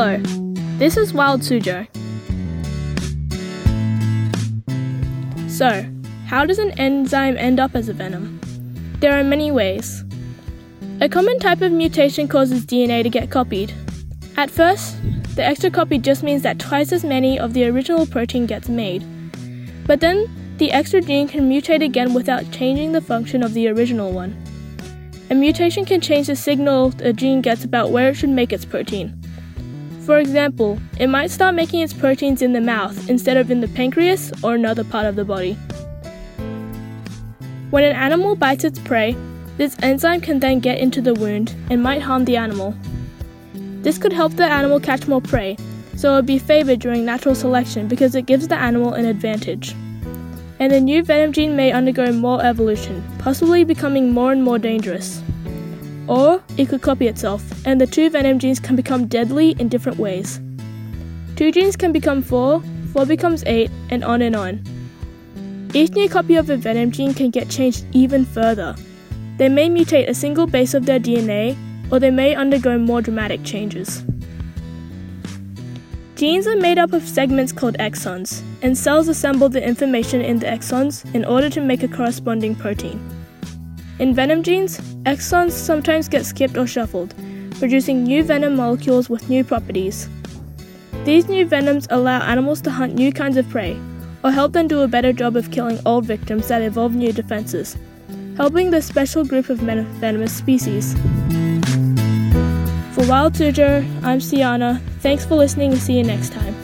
This is Wild Suzhou. So, how does an enzyme end up as a venom? There are many ways. A common type of mutation causes DNA to get copied. At first, the extra copy just means that twice as many of the original protein gets made. But then, the extra gene can mutate again without changing the function of the original one. A mutation can change the signal a gene gets about where it should make its protein. For example, it might start making its proteins in the mouth instead of in the pancreas or another part of the body. When an animal bites its prey, this enzyme can then get into the wound and might harm the animal. This could help the animal catch more prey, so it would be favored during natural selection because it gives the animal an advantage. And the new venom gene may undergo more evolution, possibly becoming more and more dangerous. Or it could copy itself, and the two venom genes can become deadly in different ways. Two genes can become four, four becomes eight, and on and on. Each new copy of a venom gene can get changed even further. They may mutate a single base of their DNA, or they may undergo more dramatic changes. Genes are made up of segments called exons, and cells assemble the information in the exons in order to make a corresponding protein. In venom genes, exons sometimes get skipped or shuffled, producing new venom molecules with new properties. These new venoms allow animals to hunt new kinds of prey, or help them do a better job of killing old victims that evolve new defenses, helping this special group of venomous species. For Wild Suzhou, I'm Siana. Thanks for listening and see you next time.